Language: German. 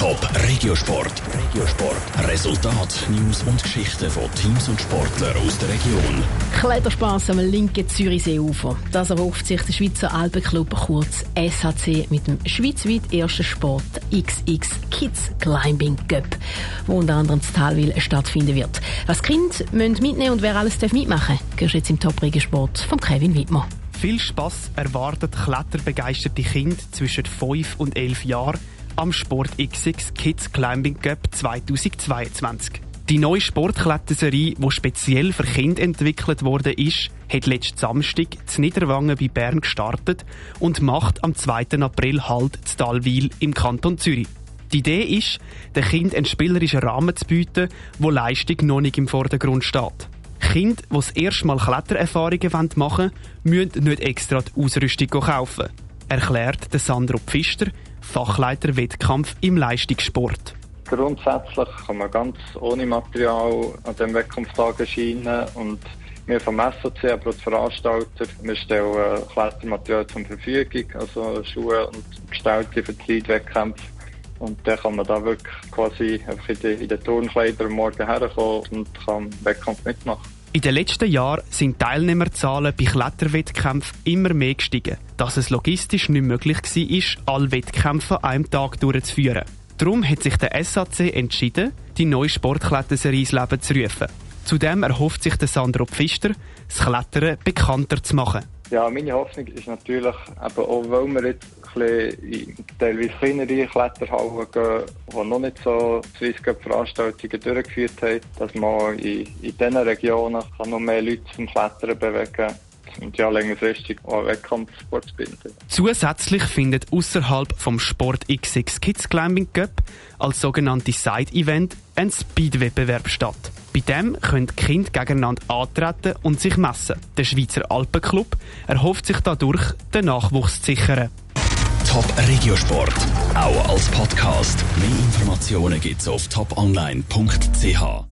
Top Regiosport. Regiosport. Resultat, News und Geschichten von Teams und Sportlern aus der Region. Kletterspaß am linken Zürichseeufer. Das erhofft sich der Schweizer Alpenclub kurz SHC mit dem schweizweit ersten Sport XX Kids Climbing Cup, wo unter anderem in Talwil stattfinden wird. Was Kind müssen mitnehmen und wer alles darf mitmachen, gehört jetzt im Top Regiosport von Kevin Wittmer. Viel Spass erwartet kletterbegeisterte Kinder zwischen 5 und 11 Jahren am Sport XX Kids Climbing Cup 2022. Die neue Sportkletterserie, die speziell für Kinder entwickelt wurde, ist, hat letzten Samstag zu Niederwangen bei Bern gestartet und macht am 2. April Halt zu Talwil im Kanton Zürich. Die Idee ist, den Kindern einen spielerischen Rahmen zu bieten, wo Leistung noch nicht im Vordergrund steht. Kinder, die das erste Mal Klettererfahrungen machen wollen, müssen nicht extra die Ausrüstung kaufen. Erklärt Sandro Pfister, Fachleiter Wettkampf im Leistungssport. Grundsätzlich kann man ganz ohne Material an dem Wettkampftag erscheinen und wir vom SOC, aber auch die Veranstalter, wir stellen Klettermaterial zur Verfügung, also Schuhe und Gestalten für die Wettkämpfe. Und dann kann man da wirklich quasi in den, Turnkleidern Morgen herkommen und kann Wettkampf mitmachen. In den letzten Jahren sind Teilnehmerzahlen bei Kletterwettkämpfen immer mehr gestiegen, dass es logistisch nicht möglich war, alle Wettkämpfe an einem Tag durchzuführen. Darum hat sich der SAC entschieden, die neue Sportkletterserie ins Leben zu rufen. Zudem erhofft sich der Sandro Pfister, das Klettern bekannter zu machen. Ja, meine Hoffnung ist natürlich, eben auch weil wir jetzt ein bisschen in teilweise kleinere Kletterhallen gehen, die noch nicht so Swiss Veranstaltungen durchgeführt haben, dass man in, in diesen Regionen kann noch mehr Leute zum Klettern bewegen kann und ja längerfristig auch Wettkampfsport binden. Zusätzlich findet außerhalb vom Sport XX Kids Climbing Cup als sogenannte Side-Event ein Speed-Wettbewerb statt. Bei dem können die Kinder gegeneinander antreten und sich messen. Der Schweizer Alpenclub erhofft sich dadurch, den Nachwuchs zu sichern. Top Regiosport, auch als Podcast. Mehr Informationen gibt's auf toponline.ch.